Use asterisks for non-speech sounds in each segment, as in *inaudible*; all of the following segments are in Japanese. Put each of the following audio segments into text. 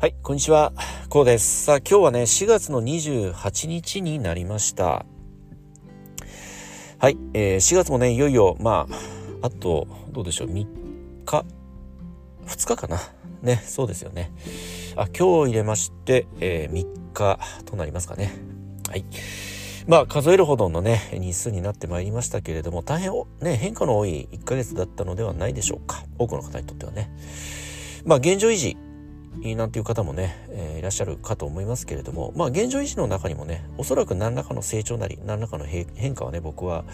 はい、こんにちは。こうです。さあ、今日はね、4月の28日になりました。はい、えー、4月もね、いよいよ、まあ、あと、どうでしょう、3日、2日かな？ね、そうですよね。あ、今日入れまして、えー、3日となりますかね。はい。まあ、数えるほどのね、日数になってまいりましたけれども、大変ね、変化の多い1ヶ月だったのではないでしょうか。多くの方にとってはね。まあ、現状維持、なんていう方もね、えー、いらっしゃるかと思いますけれども、まあ現状維持の中にもね、おそらく何らかの成長なり、何らかの変化はね、僕は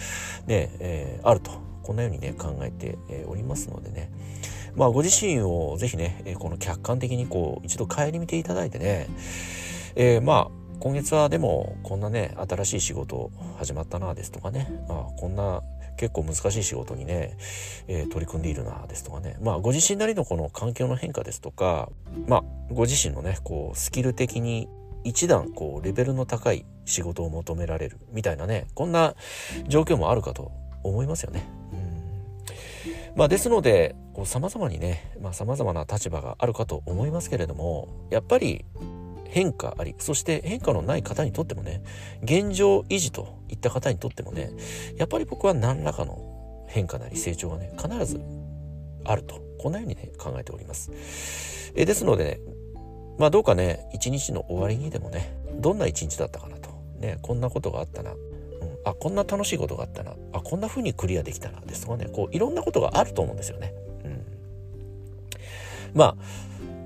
ね、えー、あると、こんなようにね、考えておりますのでね、まあご自身をぜひね、この客観的にこう、一度顧みていただいてね、えー、まあ、今月はでもこんなね新しい仕事始まったなですとかね、まあ、こんな結構難しい仕事にね、えー、取り組んでいるなですとかねまあご自身なりのこの環境の変化ですとかまあご自身のねこうスキル的に一段こうレベルの高い仕事を求められるみたいなねこんな状況もあるかと思いますよね。まあ、ですのでさまざまにねさまざ、まな立場があるかと思いますけれどもやっぱり変化あり、そして変化のない方にとってもね、現状維持といった方にとってもね、やっぱり僕は何らかの変化なり成長がね、必ずあると、こんなようにね、考えております。えですのでね、まあどうかね、一日の終わりにでもね、どんな一日だったかなと。ね、こんなことがあったな。あ、こんな楽しいことがあったな。あ、こんな風にクリアできたな。ですとかね、こう、いろんなことがあると思うんですよね。うん。ま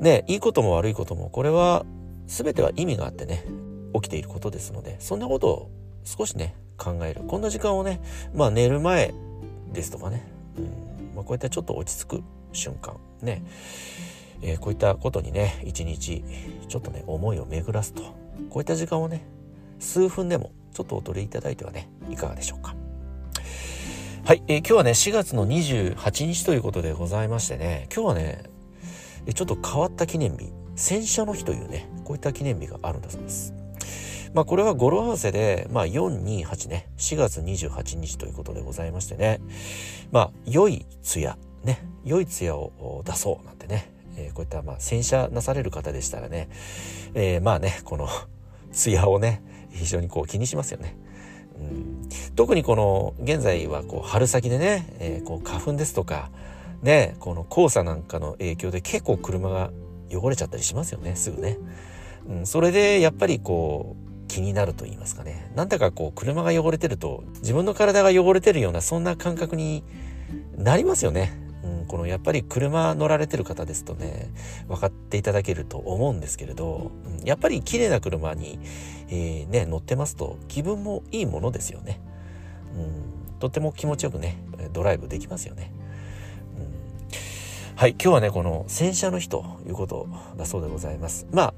あ、ね、いいことも悪いことも、これは全ては意味があってね起きていることですのでそんなことを少しね考える。こんな時間をねまあ寝る前ですとかね、うんまあ、こういったちょっと落ち着く瞬間ね、えー、こういったことにね一日ちょっとね思いを巡らすとこういった時間をね数分でもちょっとお取りいただいてはねいかがでしょうか。はい、えー、今日はね4月の28日ということでございましてね今日はねちょっと変わった記念日戦車の日というね、こういった記念日があるんだそうです。まあこれは語呂合わせで、まあ428ね、4月28日ということでございましてね、まあ良い艶、ね、良い艶を出そうなんてね、えー、こういったまあ洗車なされる方でしたらね、えー、まあね、この艶をね、非常にこう気にしますよね。うん、特にこの現在はこう春先でね、えー、こう花粉ですとか、ね、この黄砂なんかの影響で結構車が汚れちゃったりしますよね、すぐね。うん、それでやっぱりこう、気になると言いますかね。なんだかこう、車が汚れてると、自分の体が汚れてるような、そんな感覚になりますよね。うん、このやっぱり車乗られてる方ですとね、分かっていただけると思うんですけれど、うん、やっぱり綺麗な車に、えー、ね、乗ってますと気分もいいものですよね。うん、とっても気持ちよくね、ドライブできますよね。はい、今日はね、この洗車の日ということだそうでございます。まあ、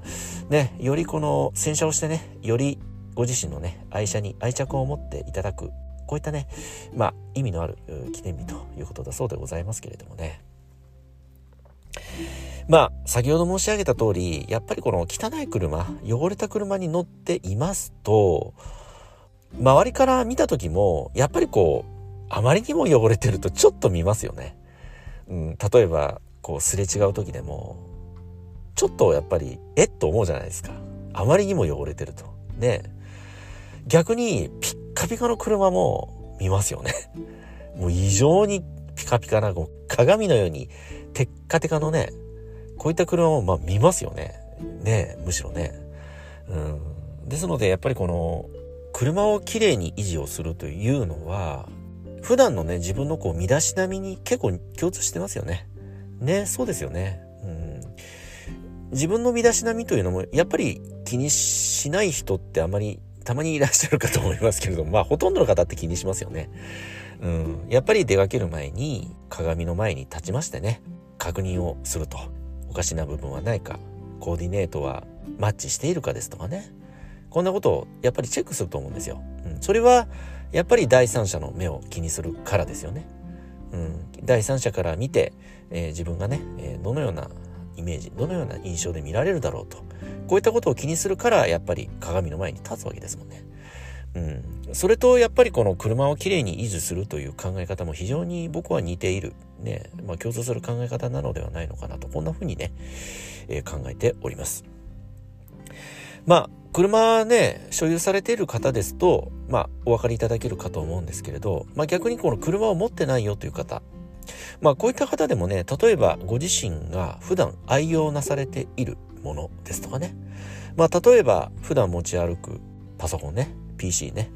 ね、よりこの洗車をしてね、よりご自身のね、愛車に愛着を持っていただく、こういったね、まあ、意味のある記念日ということだそうでございますけれどもね。まあ、先ほど申し上げた通り、やっぱりこの汚い車、汚れた車に乗っていますと、周りから見た時も、やっぱりこう、あまりにも汚れてるとちょっと見ますよね。うん、例えばこうすれ違う時でもちょっとやっぱりえっと思うじゃないですか。あまりにも汚れてると。ね。逆にピッカピカの車も見ますよね。*laughs* もう異常にピカピカな鏡のようにテッカテカのねこういった車もまあ見ますよね。ねむしろね。うん。ですのでやっぱりこの車をきれいに維持をするというのは普段のね、自分のこう、身だしなみに結構共通してますよね。ね、そうですよね。うん。自分の身だしなみというのも、やっぱり気にしない人ってあまり、たまにいらっしゃるかと思いますけれども、まあ、ほとんどの方って気にしますよね。うん。やっぱり出かける前に、鏡の前に立ちましてね、確認をすると。おかしな部分はないか、コーディネートはマッチしているかですとかね。こんなことをやっぱりチェックすると思うんですよ。うん。それは、やっぱり第三者の目を気にするからですよね。うん、第三者から見て、えー、自分がね、えー、どのようなイメージどのような印象で見られるだろうとこういったことを気にするからやっぱり鏡の前に立つわけですもんね。うん。それとやっぱりこの車をきれいに維持するという考え方も非常に僕は似ている。ね。まあ共通する考え方なのではないのかなと、こんな風にね、えー、考えております。まあ、車ね、所有されている方ですと、まあ、お分かりいただけるかと思うんですけれど、まあ逆にこの車を持ってないよという方、まあこういった方でもね、例えばご自身が普段愛用なされているものですとかね、まあ例えば普段持ち歩くパソコンね、PC ね、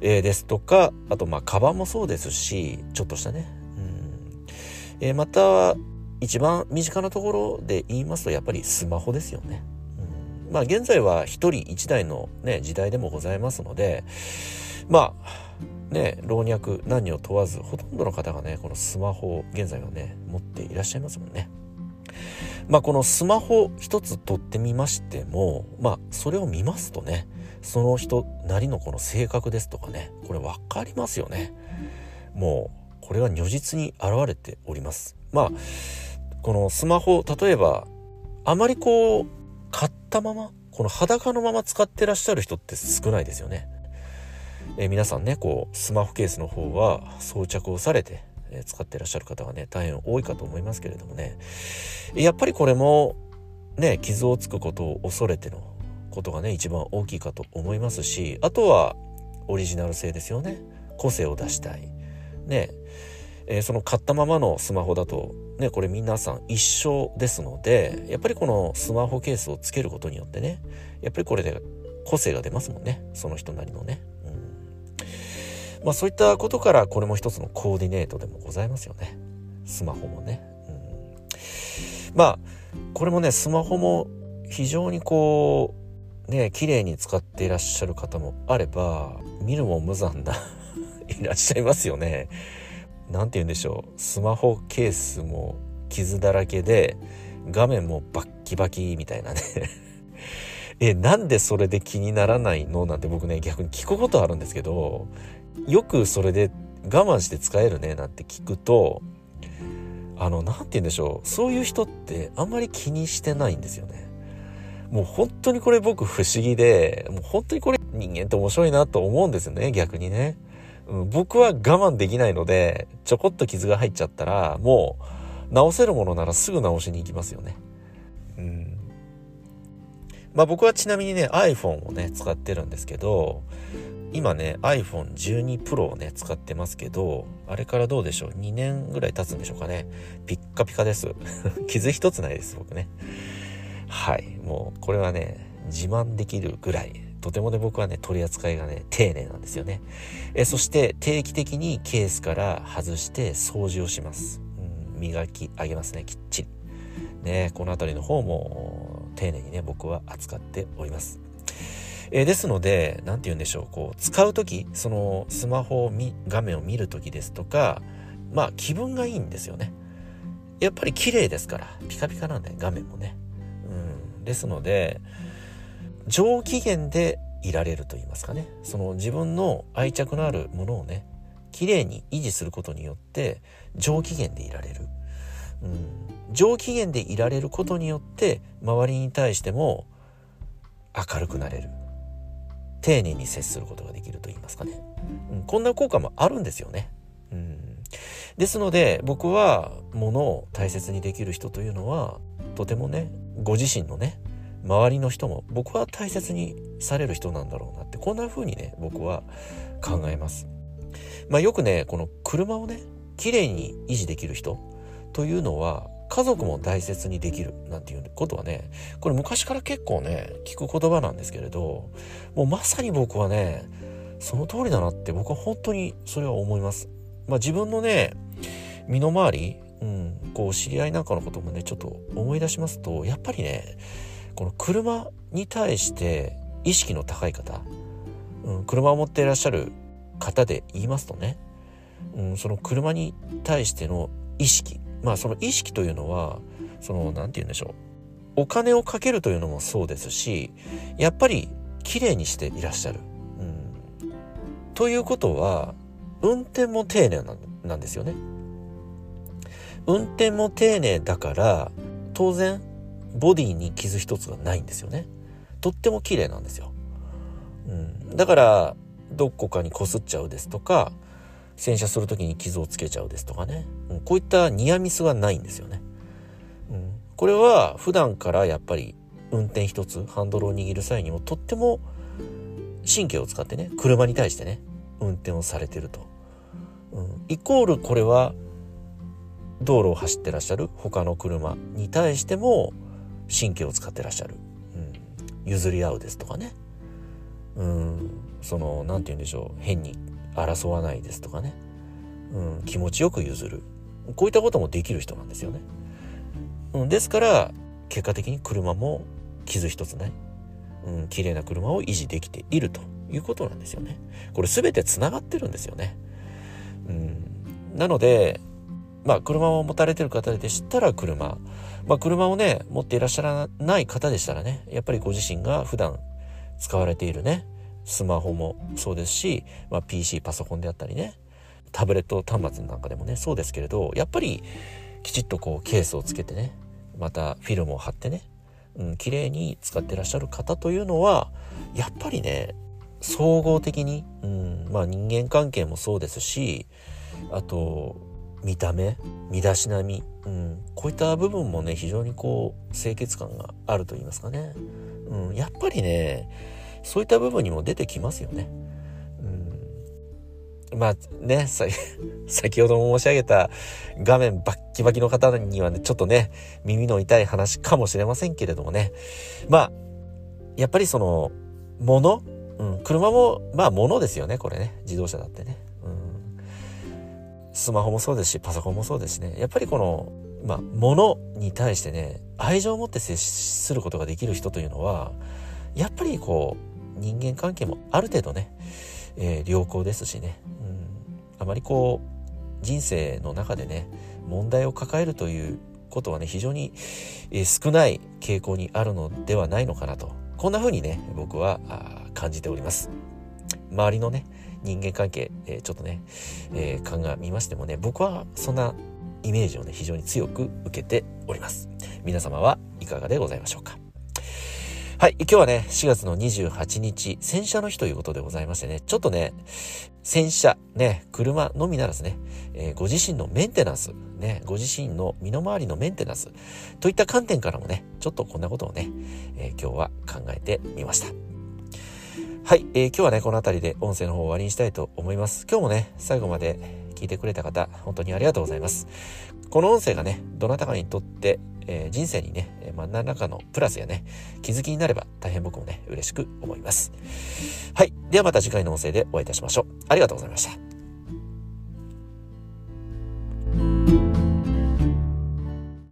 えー、ですとか、あとまあカバンもそうですし、ちょっとしたね、うん。えー、また一番身近なところで言いますとやっぱりスマホですよね。まあ現在は一人一台のね、時代でもございますので、まあ、ね、老若男女問わず、ほとんどの方がね、このスマホを現在はね、持っていらっしゃいますもんね。まあこのスマホ一つ取ってみましても、まあそれを見ますとね、その人なりのこの性格ですとかね、これ分かりますよね。もう、これは如実に現れております。まあ、このスマホ、例えば、あまりこう、ったまま、この裸のまま使ってらっしゃる人って少ないですよね。えー、皆さんね、こう、スマホケースの方は装着をされて、えー、使ってらっしゃる方がね、大変多いかと思いますけれどもね。やっぱりこれも、ね、傷をつくことを恐れてのことがね一番大きいかと思いますしあとはオリジナル性ですよね個性を出したいねえー、その買ったままのスマホだとねこれ皆さん一緒ですのでやっぱりこのスマホケースをつけることによってねやっぱりこれで個性が出ますもんねその人なりのね、うん、まあそういったことからこれも一つのコーディネートでもございますよね。スマホもね、うん、まあこれもねスマホも非常にこうね、綺麗に使っていらっしゃる方もあれば、見るも無残な *laughs* いらっしゃいますよね。なんて言うんでしょう。スマホケースも傷だらけで、画面もバッキバキみたいなね *laughs* え、なんでそれで気にならないのなんて僕ね、逆に聞くことあるんですけど、よくそれで我慢して使えるねなんて聞くと、あの、なんて言うんでしょう。そういう人ってあんまり気にしてないんですよね。もう本当にこれ僕不思議で、もう本当にこれ人間って面白いなと思うんですよね、逆にね。僕は我慢できないので、ちょこっと傷が入っちゃったら、もう直せるものならすぐ直しに行きますよね。うん。まあ僕はちなみにね、iPhone をね、使ってるんですけど、今ね、iPhone12 Pro をね、使ってますけど、あれからどうでしょう ?2 年ぐらい経つんでしょうかね。ピッカピカです。*laughs* 傷一つないです、僕ね。はい。もう、これはね、自慢できるぐらい、とてもね、僕はね、取り扱いがね、丁寧なんですよね。えそして、定期的にケースから外して掃除をします。うん、磨き上げますね、きっちり。ね、この辺りの方も、丁寧にね、僕は扱っております。えー、ですので、なんて言うんでしょう、こう、使うとき、その、スマホを見、画面を見るときですとか、まあ、気分がいいんですよね。やっぱり綺麗ですから、ピカピカなんで、画面もね。うんですので、上機嫌でいられると言いますかね。その自分の愛着のあるものをね、綺麗に維持することによって、上機嫌でいられる。うん、上機嫌でいられることによって、周りに対しても明るくなれる。丁寧に接することができると言いますかね。うん、こんな効果もあるんですよね。うん、ですので、僕は物を大切にできる人というのは、とてもね、ご自身のね周りの人も僕は大切にされる人なんだろうなってこんな風にね僕は考えます。まあ、よくねこの車をね綺麗に維持できる人というのは家族も大切にできるなんていうことはねこれ昔から結構ね聞く言葉なんですけれどもうまさに僕はねその通りだなって僕は本当にそれは思います。まあ、自分のね身の回りうん、こう知り合いなんかのこともねちょっと思い出しますとやっぱりねこの車に対して意識の高い方、うん、車を持っていらっしゃる方で言いますとね、うん、その車に対しての意識まあその意識というのはその何て言うんでしょうお金をかけるというのもそうですしやっぱり綺麗にしていらっしゃる。うん、ということは運転も丁寧なんですよね。運転も丁寧だから当然ボディに傷一つがないんですよね。とっても綺麗なんですよ、うん、だからどこかにこすっちゃうですとか洗車する時に傷をつけちゃうですとかね、うん、こういったニアミスがないんですよね、うん、これは普段からやっぱり運転一つハンドルを握る際にもとっても神経を使ってね車に対してね運転をされてると、うん、イコールこれは道路を走ってらっしゃる他の車に対しても神経を使ってらっしゃる、うん、譲り合うですとかね。うん。その何て言うんでしょう。変に争わないですとかね、うん、気持ちよく譲る。こういったこともできる人なんですよね、うん、ですから結果的に車も傷一つない、うん、綺麗な車を維持できているということなんですよね。これ全てつながってるんですよね、うん、なのでまあ車を持たれてる方でしたら車。まあ車をね持っていらっしゃらない方でしたらねやっぱりご自身が普段使われているねスマホもそうですし、まあ、PC パソコンであったりねタブレット端末なんかでもねそうですけれどやっぱりきちっとこうケースをつけてねまたフィルムを貼ってね、うん、綺麗に使ってらっしゃる方というのはやっぱりね総合的に、うん、まあ人間関係もそうですしあと見た目身だしなみ、うん、こういった部分もね非常にこう清潔感があると言いますかね、うん、やっぱりねそういった部分にも出てきますよね。うん、まあね、*laughs* 先ほども申し上げた画面バッキバキの方にはね、ちょっとね、耳の痛い話かもしれませんけれどもね。まあ、やっぱりその、もの、うん、車も、まあ物ですよね、これね。自動車だってね。スマホもそうですし、パソコンもそうですしね。やっぱりこの、まあ、物に対してね、愛情を持って接することができる人というのは、やっぱりこう、人間関係もある程度ね、えー、良好ですしね、うん、あまりこう人生の中でね問題を抱えるということはね非常に、えー、少ない傾向にあるのではないのかなと。こんな風にね僕は感じております。周りのね人間関係、えー、ちょっとね、えー、鑑みましてもね僕はそんなイメージをね非常に強く受けております皆様はいかがでございましょうか？はい。今日はね、4月の28日、洗車の日ということでございましてね、ちょっとね、洗車、ね、車のみならずね、えー、ご自身のメンテナンス、ね、ご自身の身の回りのメンテナンス、といった観点からもね、ちょっとこんなことをね、えー、今日は考えてみました。はい、えー、今日はね、この辺りで音声の方を終わりにしたいと思います。今日もね、最後まで聞いてくれた方、本当にありがとうございます。この音声がね、どなたかにとって、えー、人生にね、まあ、何らかのプラスやね、気づきになれば大変僕もね、嬉しく思います。はい。ではまた次回の音声でお会いいたしましょう。ありがとうございました。